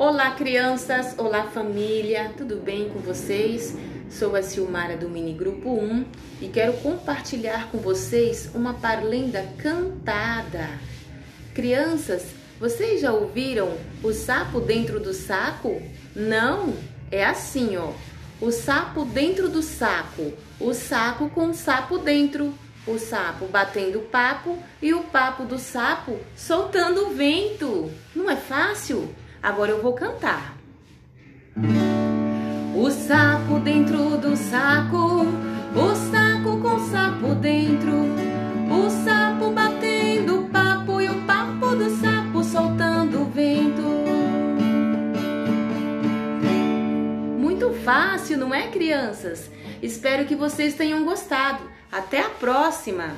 Olá, crianças! Olá, família! Tudo bem com vocês? Sou a Silmara do Mini Grupo 1 e quero compartilhar com vocês uma parlenda cantada. Crianças, vocês já ouviram o sapo dentro do saco? Não? É assim, ó. O sapo dentro do saco, o saco com o sapo dentro, o sapo batendo papo e o papo do sapo soltando o vento. Não é fácil? Agora eu vou cantar. O sapo dentro do saco, o saco com o sapo dentro, o sapo batendo papo e o papo do sapo soltando o vento. Muito fácil, não é, crianças? Espero que vocês tenham gostado. Até a próxima!